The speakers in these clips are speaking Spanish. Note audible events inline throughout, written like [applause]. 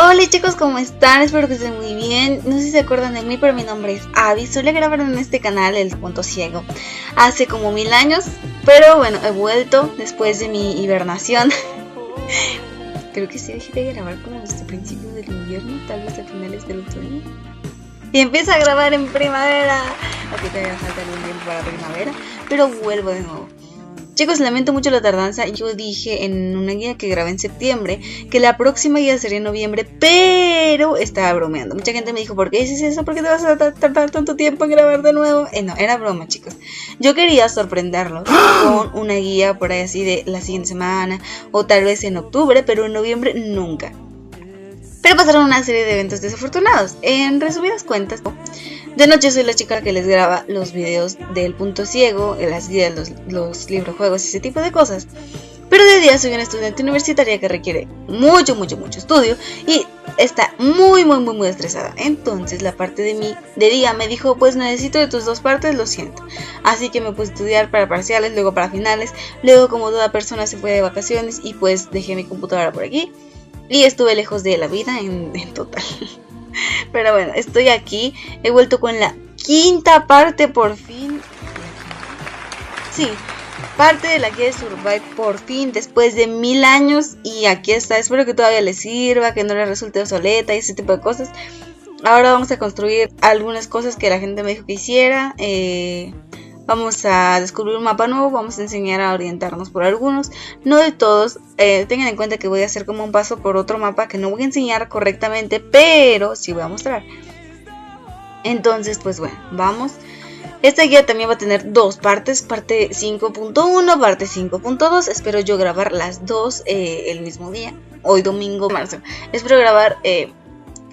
Hola chicos, ¿cómo están? Espero que estén muy bien. No sé si se acuerdan de mí, pero mi nombre es Avi. Suele grabar en este canal El Punto Ciego hace como mil años. Pero bueno, he vuelto después de mi hibernación. [laughs] Creo que sí dejé de grabar como desde principios del invierno, tal vez a finales del otoño. Y empiezo a grabar en primavera. Aquí todavía falta algún tiempo para primavera, pero vuelvo de nuevo. Chicos, lamento mucho la tardanza. Yo dije en una guía que grabé en septiembre que la próxima guía sería en noviembre, pero estaba bromeando. Mucha gente me dijo, ¿por qué dices eso? ¿Por qué te vas a tardar tanto tiempo en grabar de nuevo? Eh, no, era broma, chicos. Yo quería sorprenderlos [gasps] con una guía por ahí así de la siguiente semana o tal vez en octubre, pero en noviembre nunca. Pero pasaron una serie de eventos desafortunados. En resumidas cuentas, de noche soy la chica que les graba los videos del punto ciego, las guías, los, los libros, juegos y ese tipo de cosas. Pero de día soy una estudiante universitaria que requiere mucho, mucho, mucho estudio y está muy, muy, muy, muy estresada. Entonces la parte de mí de día me dijo, pues necesito de tus dos partes, lo siento. Así que me puse a estudiar para parciales, luego para finales, luego como toda persona se fue de vacaciones y pues dejé mi computadora por aquí y estuve lejos de la vida en total. [laughs] [laughs] Pero bueno, estoy aquí. He vuelto con la quinta parte por fin. Sí, parte de la guía de Survive por fin, después de mil años. Y aquí está. Espero que todavía le sirva, que no le resulte obsoleta y ese tipo de cosas. Ahora vamos a construir algunas cosas que la gente me dijo que hiciera. Eh, Vamos a descubrir un mapa nuevo, vamos a enseñar a orientarnos por algunos, no de todos. Eh, tengan en cuenta que voy a hacer como un paso por otro mapa que no voy a enseñar correctamente, pero sí voy a mostrar. Entonces, pues bueno, vamos. Esta guía también va a tener dos partes, parte 5.1, parte 5.2. Espero yo grabar las dos eh, el mismo día, hoy domingo, marzo. Espero grabar eh,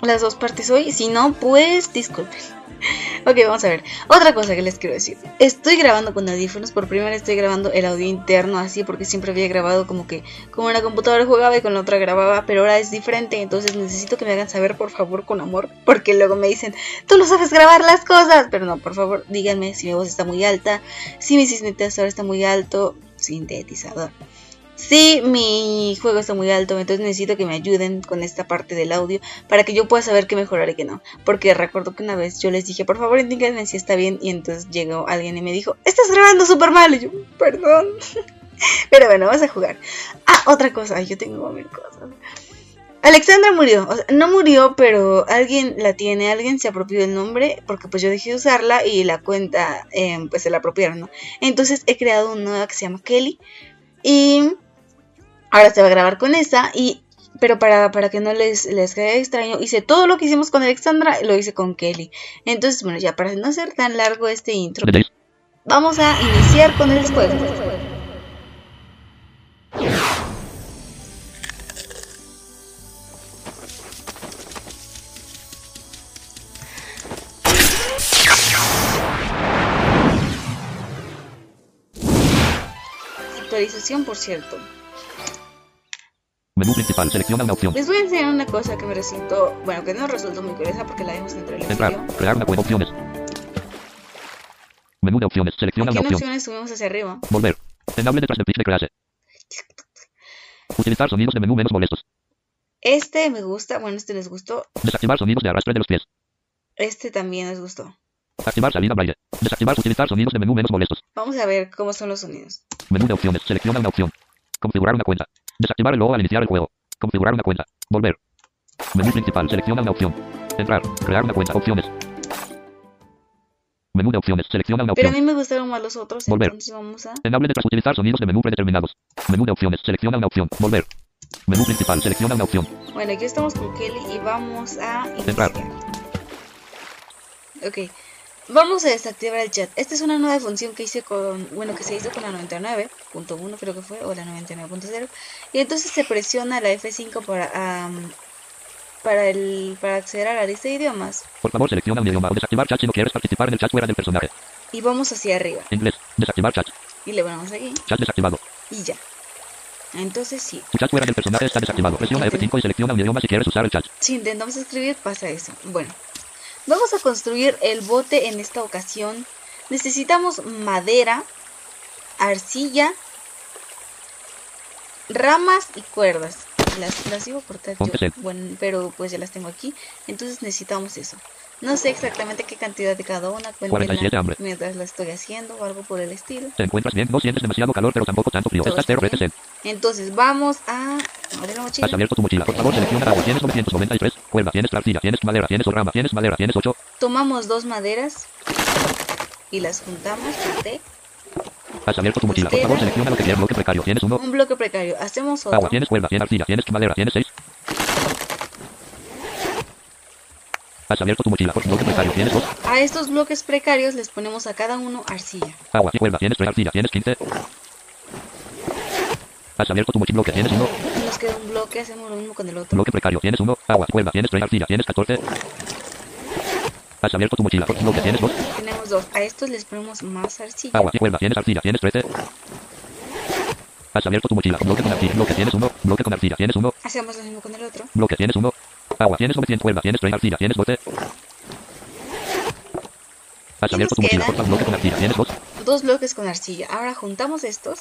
las dos partes hoy, si no, pues disculpen. [laughs] ok, vamos a ver. Otra cosa que les quiero decir. Estoy grabando con audífonos. Por primera estoy grabando el audio interno así porque siempre había grabado como que con una computadora jugaba y con la otra grababa. Pero ahora es diferente. Entonces necesito que me hagan saber por favor con amor. [laughs] Porque luego me dicen, tú no sabes grabar las cosas. Pero no, por favor díganme si mi voz está muy alta. Si mi sintetizador está muy alto. Sintetizador. Sí, mi juego está muy alto, entonces necesito que me ayuden con esta parte del audio para que yo pueda saber qué mejorar y qué no. Porque recuerdo que una vez yo les dije, por favor, indíquenme si está bien. Y entonces llegó alguien y me dijo, estás grabando súper mal. Y yo, perdón. [laughs] Pero bueno, vamos a jugar. Ah, otra cosa, yo tengo mil cosas. Alexandra murió, no murió, pero alguien la tiene, alguien se apropió del nombre, porque pues yo dejé de usarla y la cuenta eh, pues se la apropiaron, ¿no? Entonces he creado una nueva que se llama Kelly y Ahora se va a grabar con esa y pero para, para que no les, les quede extraño, hice todo lo que hicimos con Alexandra, lo hice con Kelly. Entonces, bueno, ya para no ser tan largo este intro, vamos a iniciar con el juego. Actualización, por cierto. Menú principal, selecciona una opción. Les voy a enseñar una cosa que me resultó, bueno, que no resultó muy curiosa porque la vimos entre el Entrar, video. crear una cuenta, opciones. Menú de opciones, selecciona Aquí una en opción. opciones subimos hacia arriba. Volver. Enable detrás del pitch de clase. Utilizar sonidos de menú menos molestos. Este me gusta, bueno, este les gustó. Desactivar sonidos de arrastre de los pies. Este también les gustó. Activar salida braille. Desactivar utilizar sonidos de menú menos molestos. Vamos a ver cómo son los sonidos. Menú de opciones, selecciona una opción. Configurar una cuenta. Desactivar el logo al iniciar el juego. Configurar una cuenta. Volver. Menú principal, selecciona una opción. Entrar, crear una cuenta, opciones. Menú de opciones, selecciona una Pero a opción. mí me gustaron más los otros, Volver. entonces vamos a... Enable detrás utilizar sonidos de menú predeterminados. Menú de opciones, selecciona una opción. Volver. Menú principal, selecciona una opción. Bueno, aquí estamos con Kelly y vamos a Entrar. iniciar. Ok. Vamos a desactivar el chat. Esta es una nueva función que hice con, bueno, que se hizo con la 99.1 creo que fue, o la 99.0. Y entonces se presiona la F5 para, am, para, el, para acceder a la lista de idiomas. Por favor, selecciona un idioma o desactivar chat si no quieres participar en el chat fuera del personaje. Y vamos hacia arriba. Inglés, desactivar chat. Y le ponemos aquí. Chat desactivado. Y ya. Entonces sí. Tu chat fuera del personaje está desactivado. Presiona F5 y selecciona un idioma si quieres usar el chat. Si intentamos escribir pasa eso. Bueno. Vamos a construir el bote en esta ocasión. Necesitamos madera, arcilla, ramas y cuerdas. las, las iba a cortar yo, bueno, pero pues ya las tengo aquí. Entonces necesitamos eso. No sé exactamente qué cantidad de cada una, 47 cuéntenla hambre. mientras la estoy haciendo o algo por el estilo. Te encuentras bien, no sientes demasiado calor, pero tampoco tanto frío. Estás está cero veces Entonces vamos a abrir la mochila. Has abierto tu mochila. Por favor, selecciona agua. Tienes 993. Cuerda, tienes arcilla, tienes madera, tienes rama, tienes madera, tienes 8. Tomamos dos maderas y las juntamos con té. Has abierto tu mochila. Por favor, selecciona lo que quieras. Bloque precario. Tienes 1. Un bloque precario. Hacemos otro. Agua, tienes cuerda, tienes arcilla, tienes madera, tienes 6. Has abierto tu mochila. Por bloque precario. Tienes 2. A estos bloques precarios les ponemos a cada uno arcilla. Agua, cuerda, tienes 3. Arcilla, tienes 15. Has abierto tu mochila. Bloque, tienes 1. Y nos queda un bloque, hacemos lo mismo con el otro. Bloque precario. Tienes 1. Agua, cuerda, tienes 3. Arcilla, tienes 14. Has abierto tu mochila. Por bloque, tienes 2. Tenemos dos. A estos les ponemos más arcilla. Agua, cuerda, tienes arcilla, tienes 13. Has abierto tu mochila. Bloque con arcilla. Bloque, tienes 1. Bloque con arcilla, tienes 1. Hacemos lo mismo con el otro. Bloque, tienes 1. Agua, tienes 900. Cuerda, tienes 3. Arcilla, tienes 12. Has abierto tu mochila. quedan- Por bloque con arcilla, tienes 2. Dos bloques con arcilla. Ahora juntamos estos.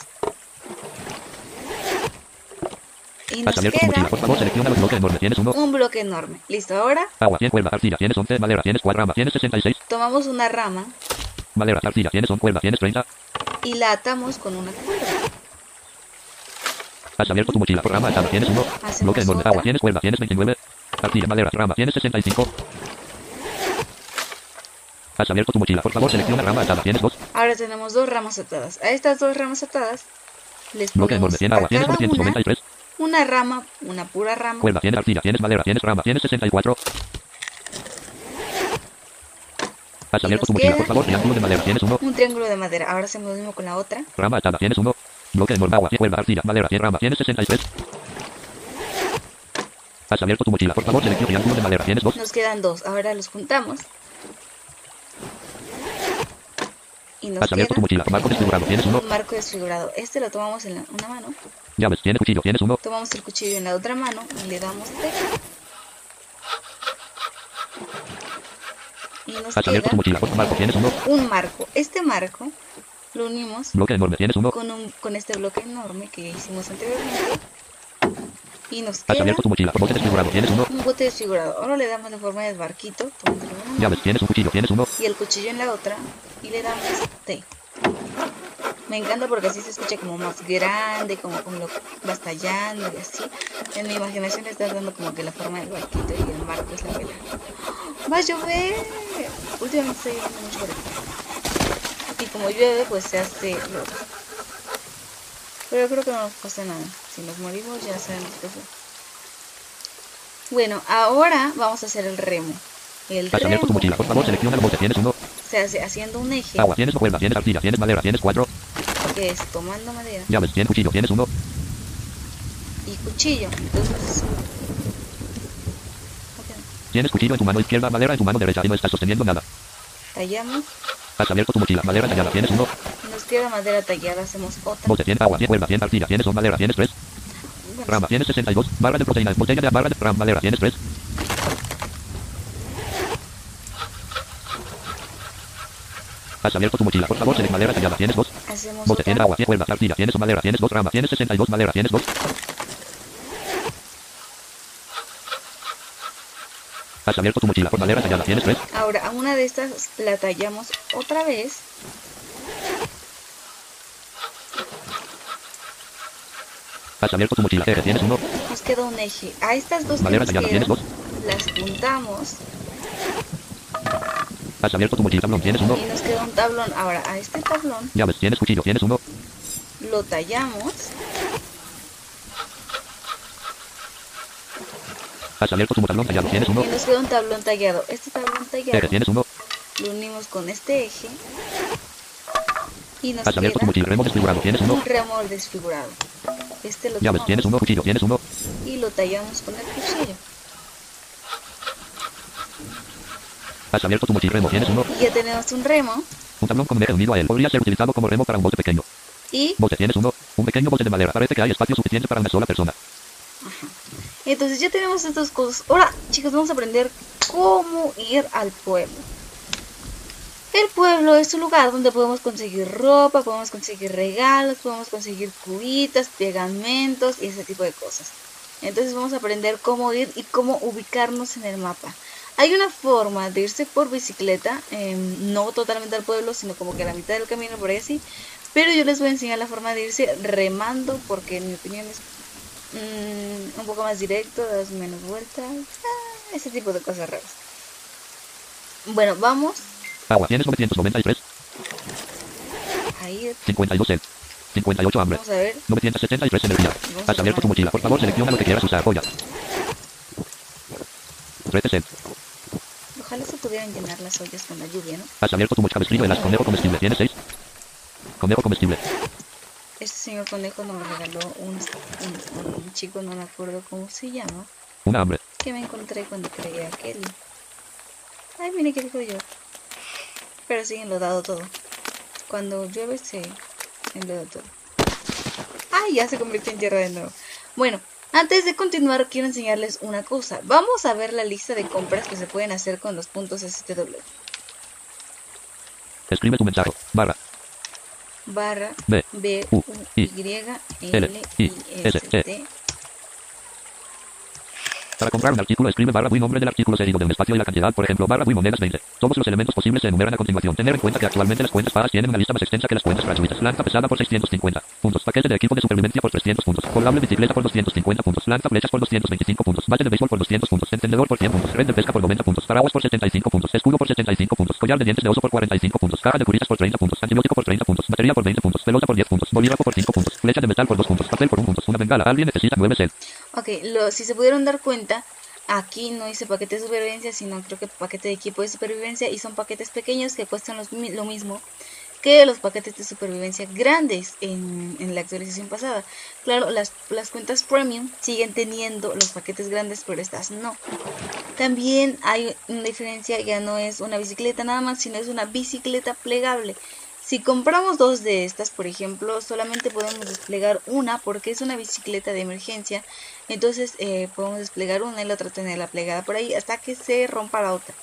Y nos Has abierto tu mochila. Por favor, selecciona los bloques enormes. Tienes 1. un bloque enorme. Listo, ahora Agua, tienes cuerda, arcilla, tienes 11. Madera, tienes 4. Rama, tienes 66. tomamos una rama Madera, arcilla, tienes 1. Cuerda, tienes 30. y la atamos con una cuerda. Has abierto tu mochila. Por rama, atada, tienes 1. Hacemos Bloque enorme. Agua, tienes cuerda, tienes 29. Arcilla, madera, rama, tienes 65. Has abierto tu mochila. Por favor, selecciona rama, atada, tienes 2. Ahora tenemos dos ramas atadas. A estas dos ramas atadas les Bloque enorme. Tienes a agua, tienes cada una 993. una rama, una pura rama. Cuerda, tienes arcilla, tienes madera, tienes rama, tienes 64. Has abierto tu mochila, por favor, triángulo de madera, tienes 1. Un triángulo de madera. Ahora hacemos lo mismo con la otra. Rama atada, tienes 1. Bloque enorme, agua, cuerda, arcilla, madera, tienes rama, tienes 63. Has abierto tu mochila, por favor, selecciona triángulo de madera, tienes 2. Nos quedan dos. Ahora los juntamos. Y nos Has abierto tu queda mochila, marco desfigurado, tienes 1. un marco desfigurado. Este lo tomamos en la- una mano. Llaves, tienes cuchillo, tienes 1. Tomamos el cuchillo en la otra mano y le damos té. Y nos Has queda tu mochila, por marco, tienes 1. un marco. Este marco lo unimos Bloque enorme, tienes 1. con, un, con este bloque enorme que hicimos anteriormente. Y nos queda abierto tu mochila, bote desfigurado, tienes 1. un bote desfigurado. Ahora le damos la forma del barquito. Llaves, tienes un cuchillo, tienes 1. y el cuchillo en la otra. Y le damos té. Me encanta porque así se escucha como más grande, como, como lo vas tallando y así. En mi imaginación le estás dando como que la forma del barquito y el marco es la vela. ¡Va a llover! Últimamente está lloviendo mucho por aquí. Y como llueve, pues se hace lodo. Pero creo que no nos pasa nada. Si nos morimos, ya sabemos qué fue. Bueno, ahora vamos a hacer el remo. El abierto tu remo mochila, por favor, selecciona el bote, tienes 1. se hace haciendo un eje, Agua, tienes cuerda, tienes arcilla, tienes madera, tienes 4. que es tomando madera Llaves, tienes cuchillo, tienes 1. y cuchillo. Entonces, Tienes cuchillo en tu mano izquierda, madera en tu mano derecha y no estás sosteniendo nada. tallamos. Has abierto tu mochila, madera tallada, tienes 1. Nos queda madera tallada, hacemos otra. Bote, tienes agua, tienes cuerda, tienes arcilla, tienes 2, madera, tienes 3. Rama, tienes 62. Barra de proteína, botella de barra de rama, madera, tienes 3. Has abierto tu mochila, por favor, select madera tallada, tienes 2. hacemos Bote, tienes otra. agua, tienes cuerda, arcilla, tienes madera, tienes 2. Rama, tienes 62, madera, tienes 2. Has abierto tu mochila, por madera tallada, tienes 3. Ahora, a una de estas la tallamos otra vez. Has abierto tu mochila, eje, tienes 1. Nos queda un eje. A estas dos que Madera nos quedan, 2. las juntamos Has abierto tu mochila, tablón, tienes 1. y nos queda un tablón. Ahora, a este tablón Llaves, tienes cuchillo, tienes 1. lo tallamos Has abierto tu tablón tallado, tienes 1. y nos queda un tablón tallado. Este tablón tallado tienes 1. lo unimos con este eje y nos abierto tu mochila, remo desfigurado, tienes 1. un remo desfigurado. Este lo Llaves, tienes 1. tomamos Cuchillo, tienes 1. y lo tallamos con el cuchillo. Has abierto tu mochila, remo, tienes 1. Y ya tenemos un remo Un tablón con eje unido a él. Podría ser utilizado como remo para un bote pequeño. y Bote, tienes uno. Un pequeño bote de madera. Parece que hay espacio suficiente para una sola persona. entonces ya tenemos estas cosas. Ahora, chicos, vamos a aprender cómo ir al pueblo. El pueblo es un lugar donde podemos conseguir ropa, podemos conseguir regalos, podemos conseguir cubitas, pegamentos y ese tipo de cosas. Entonces vamos a aprender cómo ir y cómo ubicarnos en el mapa. Hay una forma de irse por bicicleta, em, no totalmente al pueblo, sino como que a la mitad del camino por ahí así. Pero yo les voy a enseñar la forma de irse remando, porque en mi opinión es mm, un poco más directo, das menos vueltas, ah, ese tipo de cosas raras. Bueno, vamos Agua, tienes 993. a ir. 52 sed. 58 hambre. Vamos a ver. 973 energía. Has abierto tu mochila. Por favor, selecciona lo que quieras usar. Joya. 13 sed. Ojalá se pudieran llenar las ollas con la lluvia, ¿no? Has abierto tu mochila. Escribo en las conejo comestible. Tienes 6. Conejo comestible. Este señor conejo nos regaló un, un- un chico, no me acuerdo cómo se llama, Una hambre. que me encontré cuando creé a Kelly. Ay, mire qué digo yo. Pero sí, enlodado todo. Cuando llueve se enloda todo. Ay, ya se convirtió en tierra de nuevo. Bueno, antes de continuar quiero enseñarles una cosa. Vamos a ver la lista de compras que se pueden hacer con los puntos STW. Escribe tu mensaje. Barra. Barra B. B U, Y L I S T Para comprar un artículo, escribe barra Wii nombre del artículo seguido de un espacio y la cantidad, por ejemplo, barra Wii monedas 20. Todos los elementos posibles se enumeran a continuación. Tener en cuenta que actualmente las cuentas pagas tienen una lista más extensa que las cuentas gratuitas. Lanza pesada por 650 puntos. Paquete de equipo de supervivencia por 300 puntos. Colgable bicicleta por 250 puntos. Lanza flechas por 225 puntos. Bate de béisbol por 200 puntos. Encendedor por 100 puntos. Red de pesca por 90 puntos. Paraguas por 75 puntos. Escudo por 75 puntos. Collar de dientes de oso por 45 puntos. Caja de curitas por 30 puntos. Antibiótico por 30 puntos. Batería por 20 puntos. Pelota por 10 puntos. Bolígrafo por 5 puntos. Flecha de metal por 2 puntos. Papel por 1 punto. Una bengala. Alguien necesita 9 cel. Ok, lo, si se pudieron dar cuenta, aquí no hice paquete de supervivencia, sino creo que paquete de equipo de supervivencia y son paquetes pequeños que cuestan lo mismo que los paquetes de supervivencia grandes en, en la actualización pasada. Claro, las, las cuentas premium siguen teniendo los paquetes grandes, pero estas no. También hay una diferencia, ya no es una bicicleta nada más, sino es una bicicleta plegable. Si compramos dos de estas, por ejemplo, solamente podemos desplegar una porque es una bicicleta de emergencia. Entonces eh, podemos desplegar una y la otra tenerla plegada por ahí hasta que se rompa la otra.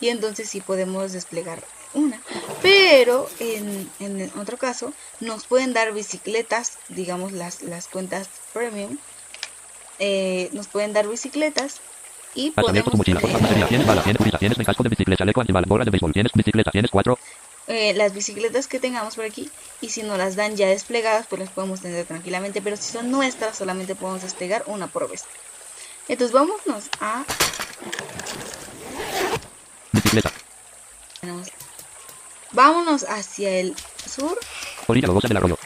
Y entonces sí podemos desplegar una. Pero en, en otro caso nos pueden dar bicicletas, digamos las, las cuentas premium. eh, nos pueden dar bicicletas y podemos mochila. Por favor, tener- material. Tienes bala. Tienes curita. Tienes casco de bicicleta. Chaleco antibalas. Gorra de béisbol. Tienes bicicleta. Tienes 4. Eh, las bicicletas que tengamos por aquí y si nos las dan ya desplegadas pues las podemos tener tranquilamente pero si son nuestras solamente podemos desplegar una por vez entonces vámonos a Bicicleta. vámonos hacia el sur Orilla logosa del arroyo.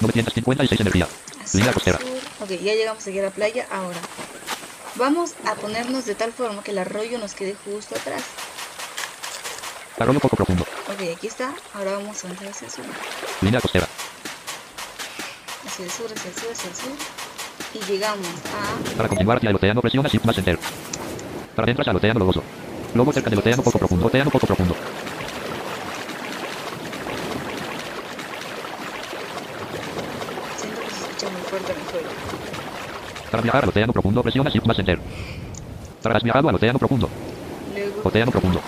956 energía. hacia Línea costera. sur. ok ya llegamos aquí a la playa ahora vamos a ponernos de tal forma que el arroyo nos quede justo atrás Arroyo poco profundo. ok aquí está ahora vamos a entrar hacia el sur Línea costera. hacia el sur hacia el sur hacia el sur y llegamos a Para continuar hacia el océano, presiona Shift más Enter. Para adentro al océano logoso. Logo cerca del océano poco profundo. Océano poco profundo. siento que se escucha muy fuerte mi juego Para viajar al océano profundo, presiona Shift más Enter. Para has viajado al océano profundo. Océano profundo.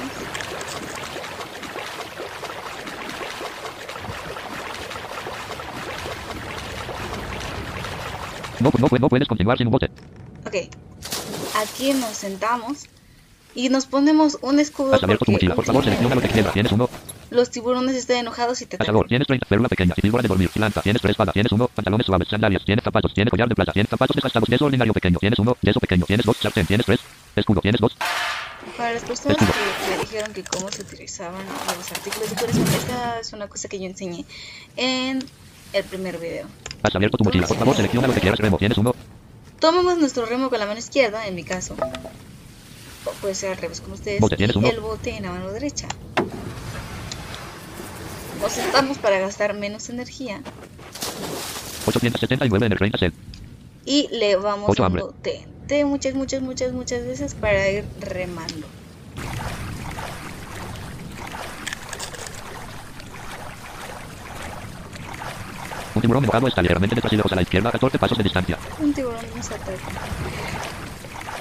No, no, no puedes continuar sin un bote. Ok. Aquí nos sentamos y nos ponemos un escudo Has abierto tu mochila. Por favor, selecciona lo que quieras. Tienes uno. Los tiburones están enojados y te. Cazador, tienes 30, férula pequeña, y figura de dormir, lanza, tienes tres espada, tienes uno, pantalones suaves, sandalias, tienes zapatos, tienes collar de plata, tienes zapatos desgastados, yeso ordinario pequeño, tienes uno, yeso pequeño, tienes dos, sartén, tienes tres, escudo, tienes dos, Para las personas Escudo. que me dijeron que cómo se utilizaban los artículos de corazón, esta es una cosa que yo enseñé en el primer video. has abierto tu mochila, por favor, selecciona lo que quieras, remo, tienes uno, Tomamos nuestro remo con la mano izquierda, en mi caso. O puede ser al revés como ustedes. Bote, y el bote en la mano derecha. Nos sentamos para gastar menos energía 879 en el reina cel, y le vamos Ocho hambre. dando té. Té muchas, muchas, muchas, muchas veces para ir remando. un tiburón mojado está ligeramente detrás y lejos a la izquierda, 14 pasos de distancia, Un tiburón nos ataca.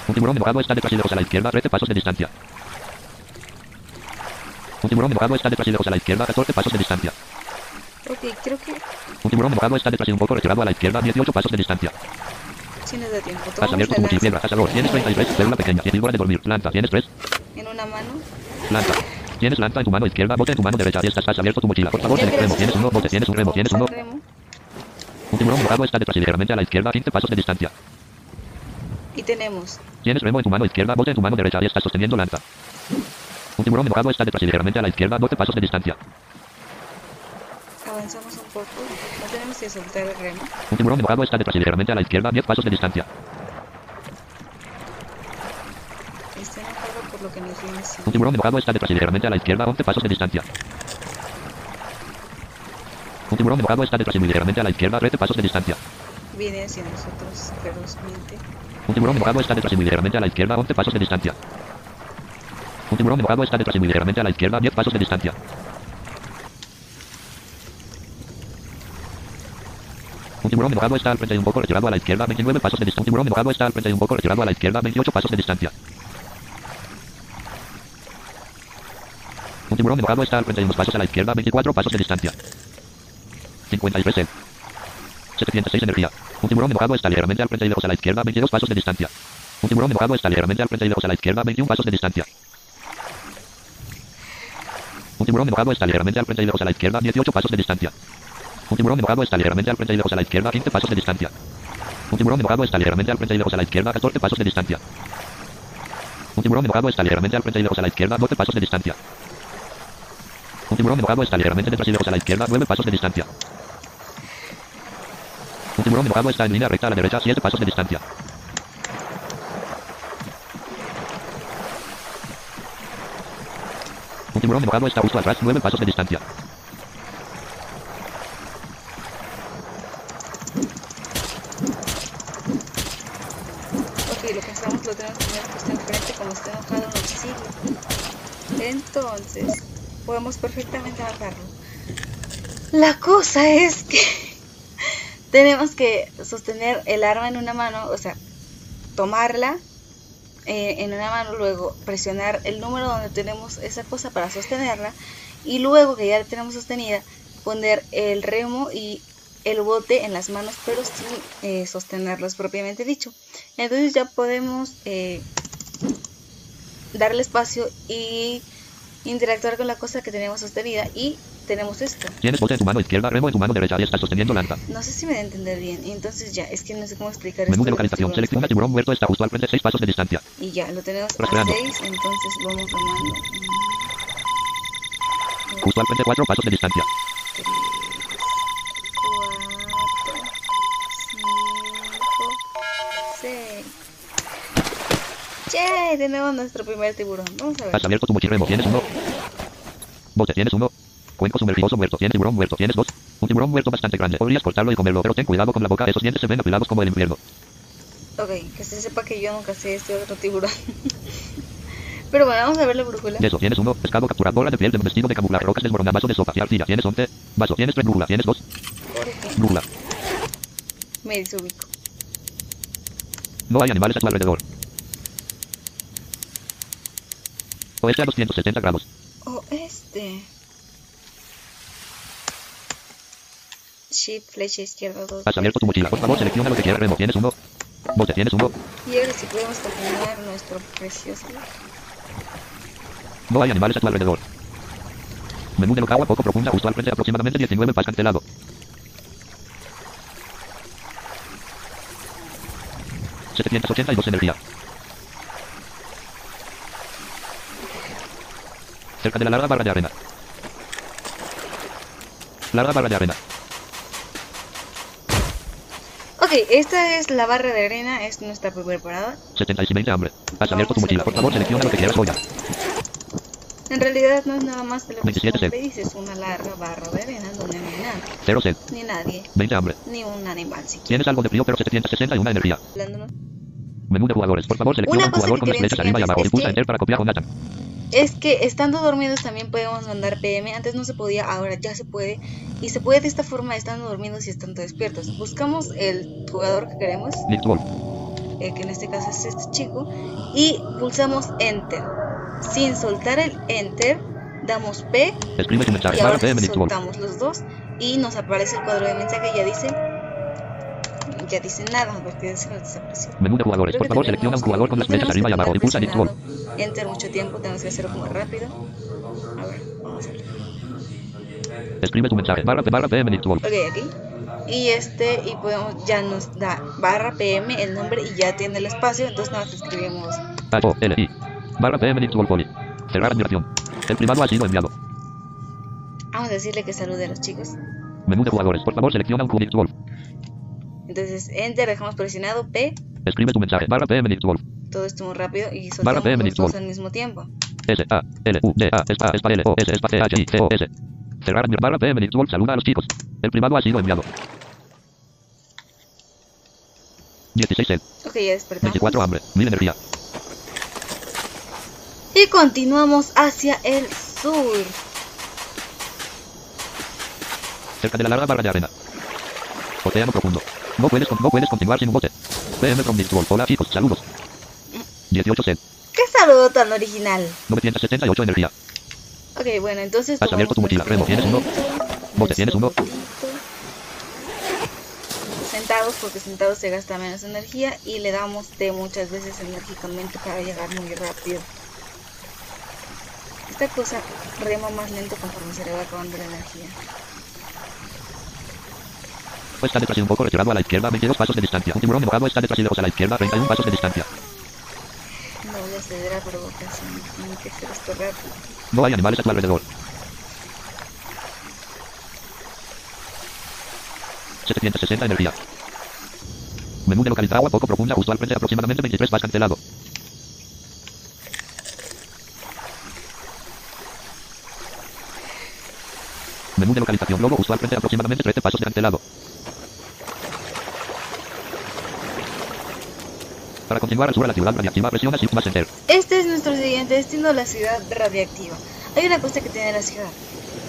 un tiburón mojado está detrás y lejos a la izquierda, 13 pasos de distancia, un tiburón mojado está detrás y lejos a la izquierda, 14 pasos de distancia, Ok, creo que Un tiburón mojado está detrás y un poco retirado a la izquierda, 18 pasos de distancia. nos da tiempo. Has abierto tu has abierto. Tienes 33, célula pequeña, tienes víbora de dormir, planta, tienes 3, en una mano. planta. Tienes lanza en tu mano izquierda, bote en tu mano derecha, y estás, has abierto tu mochila. Por favor, extremo, gracias. tienes uno, bote, tienes un remo, tienes uno. Remo. Un tiburón mojado está detrás y ligeramente a la izquierda, 15 pasos de distancia. Y tenemos Tienes remo en tu mano izquierda, bote en tu mano derecha, y estás sosteniendo lanza. Un tiburón mojado está detrás y ligeramente a la izquierda, 12 pasos de distancia. avanzamos un poco. No tenemos que soltar el remo. Un tiburón mojado está detrás y ligeramente a la izquierda, 10 pasos de distancia. Está enojado por lo que nos viene Un haciendo. tiburón mojado está detrás y ligeramente a la izquierda, 11 pasos de distancia. Un tiburón mojado está detrás y muy ligeramente a la izquierda, 13 pasos de distancia. Viene hacia nosotros ferozmente. Un tiburón mojado está detrás y muy ligeramente a la izquierda, 11 pasos de distancia. Un tiburón mojado está detrás y muy ligeramente a la izquierda, 10 pasos de distancia. Un tiburón mojado está al frente y un poco retirado a la izquierda, 29 pasos de distancia. Un tiburón está al frente y un poco retirado a la izquierda, 28 pasos de distancia. Un tiburón mojado está al frente y unos pasos a la izquierda, 24 pasos de distancia. 53 el. 706 energía. Un tiburón mojado está ligeramente al frente y lejos a la izquierda, 22 pasos de distancia. Un tiburón mojado está ligeramente al frente y lejos a la izquierda, 21 pasos de distancia. Un tiburón mojado está ligeramente al frente y lejos a la izquierda, 18 pasos de distancia. Un tiburón mojado está ligeramente al frente y lejos a la izquierda, 15 pasos de distancia. Un tiburón mojado está ligeramente al frente y lejos a la izquierda, 14 pasos de distancia. Un tiburón mojado está ligeramente al frente y lejos a la izquierda, 12 pasos de distancia. Un tiburón mojado está ligeramente detrás y lejos a la izquierda, 9 pasos de distancia. Un tiburón mojado está en línea recta a la derecha, 7 pasos de distancia. Un tiburón mojado está justo atrás, 9 pasos de distancia. Ok, lo que hacemos lo tenemos que puesto enfrente como está enojado nos sigue. Entonces, podemos perfectamente matarlo. La cosa es que [laughs] tenemos que sostener el arma en una mano, o sea, tomarla eh, en una mano, luego presionar el número donde tenemos esa cosa para sostenerla y luego que ya la tenemos sostenida, poner el remo y el bote en las manos, pero sin eh, sostenerlos propiamente dicho. Entonces ya podemos eh, darle espacio y interactuar con la cosa que tenemos sostenida y tenemos esto. Tienes bote en tu mano izquierda, remo en tu mano derecha y estás sosteniendo lanza. No sé si me da a entender bien. Entonces ya, es que no sé cómo explicar Menú esto de localización. Selecciona tiburón muerto está justo al frente, 6 pasos de distancia. Y ya, lo tenemos a Rastreando. 6, entonces vamos tomando. Justo al frente, 4 pasos de distancia. 3, 4, 5, 6. ¡Che! Tenemos nuestro primer tiburón. Vamos a ver. Has abierto tu mochirremo. Tienes uno. Bote, tienes uno. Cuenco sumergidoso muerto. Tienes tiburón muerto. Tienes dos. Un tiburón muerto bastante grande. Podrías cortarlo y comerlo, pero ten cuidado con la boca. Esos dientes se ven afilados como el infierno. Ok, que se sepa que yo nunca sé este otro tiburón. [laughs] Pero bueno, vamos a ver la brújula. Yeso, tienes uno. Pescado capturado. Bola de piel de un vestido de camuflaje. Rocas desmoronadas. Vaso de sopa. arcilla. Tienes 11. Vaso. Tienes tres. Brújula. Tienes dos. Brújula. me desubico. No hay animales a tu alrededor. Oeste a 270 grados. Oh, Shift, flecha izquierda, dos. Has abierto tu mochila. Por favor, selecciona lo que quieras. Remo. Tienes uno. Bote. Tienes uno. Y ahora sí podemos continuar nuestro precioso. No hay animales a tu alrededor. Menú de agua poco profunda. Justo al frente. Aproximadamente 19 pas cancelado. $782 energía. Cerca de la larga barra de arena. Larga barra de arena. Ok, esta es la barra de arena, es nuestra primera parada. 76 de hambre. Has abierto tu mochila. Por favor, selecciona lo que quieras. Joya. En realidad no es nada más de lo que 27 su nombre dice, es una larga barra de arena donde no hay nada, Cero sed. ni nadie, 20 hambre. ni un animal siquiera. Tienes algo de frío, pero 761 energía. Hablándonos. Menú de jugadores. Por favor, selecciona Una un jugador con las flechas arriba y abajo. Y pulsa enter para copiar con Nathan. Es que estando dormidos también podemos mandar PM, antes no se podía, ahora ya se puede. Y se puede de esta forma estando dormidos y estando despiertos. Buscamos el jugador que queremos, Nick Wolf. eh, que en este caso es este chico, y pulsamos Enter. Sin soltar el Enter, damos P y ahora soltamos los dos y nos aparece el cuadro de mensaje y ya dice ya dice nada porque se nos desapareció Menú de jugadores. Por favor, selecciona un jugador con las no flechas arriba y abajo. Y pulsa presionado Enter mucho tiempo tenemos que hacerlo como rápido a ver vamos a ver Escribe tu mensaje. Barra, barra PM Network. ok aquí y este y podemos ya nos da barra pm el nombre y ya tiene el espacio entonces nada más escribimos H O L I. Barra PM Network Poli. Cerrar admiración. El privado ha sido enviado. vamos a decirle que salude a los chicos Menú de jugadores. Por favor, selecciona un Network. Entonces enter dejamos presionado p Escribe tu mensaje. Barra PM Network. todo esto muy rápido y Barra soltamos PM los dos al mismo tiempo S A L U D A Espa Espa L O S Espa C H I C O S. Cerrar admiración. Barra PM Network. Saluda a los chicos. El privado ha sido enviado. 16 sed. ok ya despertamos 24 hambre. 1000 energía. y continuamos hacia el sur Cerca de la larga barra de arena. Océano profundo. No puedes, no puedes continuar sin un bote. PM from Network. Hola chicos, saludos. 18 sed. qué saludo tan original 978 energía. ok bueno entonces Has abierto tu mochila. Remo, ¿tienes uno? Bote, ¿tienes uno? sentados porque sentados se gasta menos energía y le damos T muchas veces enérgicamente para llegar muy rápido esta cosa rema más lento conforme se le va acabando la energía está detrás y un poco retirado a la izquierda, 22 pasos de distancia. Un tiburón mojado está detrás y lejos a la izquierda, 31 pasos de distancia. no voy a ceder a provocación tiene que hacer esto rápido No hay animales a tu alrededor. 760 energía. Menú de localizar agua poco profunda justo al frente aproximadamente 23 vas cancelado. Menú de localización globo justo al frente aproximadamente 13 pasos de cancelado. Para continuar sur a la ciudad radiactiva presiona Shift más. Este es nuestro siguiente destino, la ciudad radiactiva. Hay una cosa que tiene la ciudad.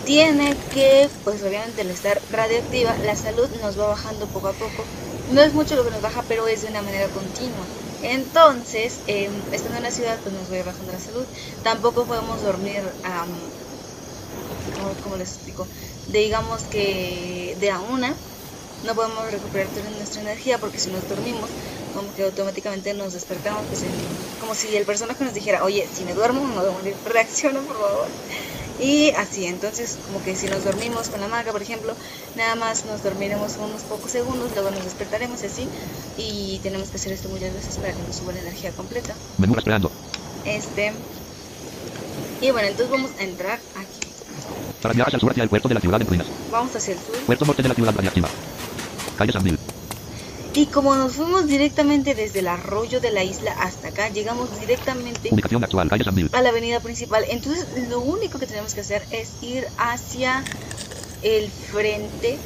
Tiene que, pues obviamente al estar radiactiva, la salud nos va bajando poco a poco. No es mucho lo que nos baja, pero es de una manera continua. Entonces, eh, estando en la ciudad, pues nos va bajando la salud. Tampoco podemos dormir, am, ¿cómo- ¿cómo les explico? Digamos que de a una, no podemos recuperar toda nuestra energía porque si nos dormimos, como que automáticamente nos despertamos, pues, como si el personaje nos dijera, oye, si me duermo, voy a morir, reacciona por favor. Y así, entonces, como que si nos dormimos con la maga, por ejemplo, nada más nos dormiremos unos pocos segundos, luego nos despertaremos y así, y tenemos que hacer esto muchas veces para que nos suba la energía completa. Menú rastreando. Este. Y bueno, entonces vamos a entrar aquí. Para viajar hacia el sur hacia el puerto de la ciudad en ruinas. Vamos hacia el sur. Puerto norte de la ciudad radiactiva. Calle San Mil. Y como nos fuimos directamente desde el arroyo de la isla hasta acá, llegamos directamente Ubicación actual, calle San Mil. a la avenida principal. Entonces, lo único que tenemos que hacer es ir hacia el frente